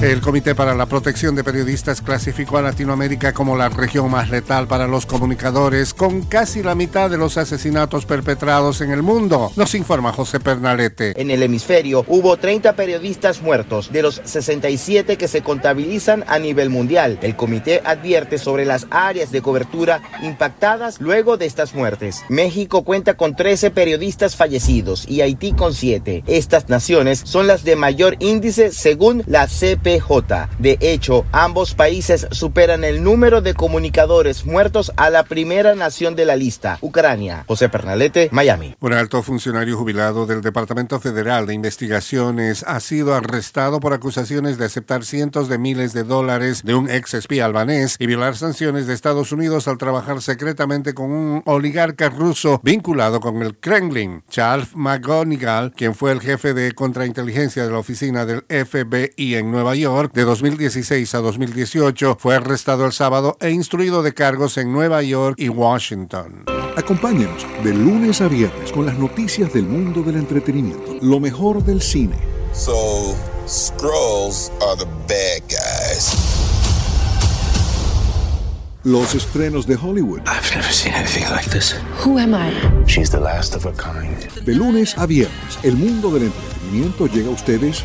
El Comité para la Protección de Periodistas clasificó a Latinoamérica como la región más letal para los comunicadores, con casi la mitad de los asesinatos perpetrados en el mundo, nos informa José Pernalete. En el hemisferio hubo 30 periodistas muertos, de los 67 que se contabilizan a nivel mundial. El comité advierte sobre las áreas de cobertura impactadas luego de estas muertes. México cuenta con 13 periodistas fallecidos y Haití con 7. Estas naciones son las de mayor índice según la CP de hecho, ambos países superan el número de comunicadores muertos a la primera nación de la lista, Ucrania. José Pernalete, Miami. Un alto funcionario jubilado del Departamento Federal de Investigaciones ha sido arrestado por acusaciones de aceptar cientos de miles de dólares de un ex espía albanés y violar sanciones de Estados Unidos al trabajar secretamente con un oligarca ruso vinculado con el Kremlin. Charles McGonigal, quien fue el jefe de contrainteligencia de la oficina del FBI en Nueva York, York de 2016 a 2018, fue arrestado el sábado e instruido de cargos en Nueva York y Washington. Acompáñenos de lunes a viernes con las noticias del mundo del entretenimiento, lo mejor del cine. So, Scrolls are the bad guys. Los estrenos de Hollywood. I've never seen anything like this. Who am I? She's the last of a kind. De lunes a viernes, el mundo del entretenimiento llega a ustedes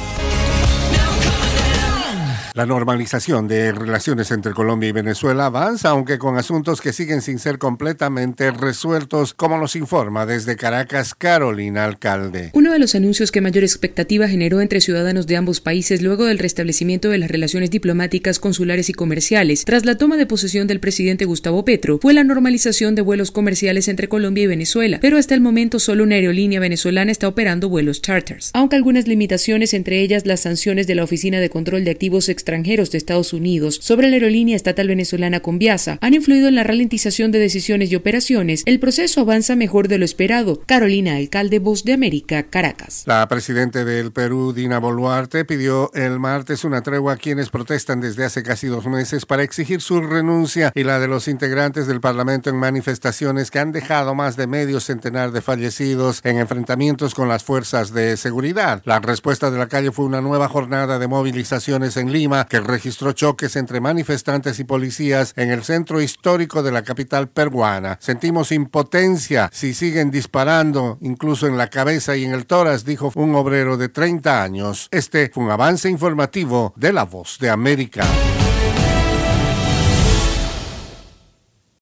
La normalización de relaciones entre Colombia y Venezuela avanza, aunque con asuntos que siguen sin ser completamente resueltos, como nos informa desde Caracas Carolina Alcalde. Uno de los anuncios que mayor expectativa generó entre ciudadanos de ambos países luego del restablecimiento de las relaciones diplomáticas, consulares y comerciales tras la toma de posesión del presidente Gustavo Petro fue la normalización de vuelos comerciales entre Colombia y Venezuela, pero hasta el momento solo una aerolínea venezolana está operando vuelos charters, aunque algunas limitaciones, entre ellas las sanciones de la Oficina de Control de Activos extranjeros de Estados Unidos sobre la aerolínea estatal venezolana Conviasa han influido en la ralentización de decisiones y operaciones, el proceso avanza mejor de lo esperado. Carolina Alcalde, Voz de América, Caracas. La presidenta del Perú, Dina Boluarte, pidió el martes una tregua a quienes protestan desde hace casi dos meses para exigir su renuncia y la de los integrantes del Parlamento en manifestaciones que han dejado más de medio centenar de fallecidos en enfrentamientos con las fuerzas de seguridad. La respuesta de la calle fue una nueva jornada de movilizaciones en Lima que registró choques entre manifestantes y policías en el centro histórico de la capital peruana. Sentimos impotencia si siguen disparando, incluso en la cabeza y en el tórax, dijo un obrero de 30 años. Este fue un avance informativo de La Voz de América.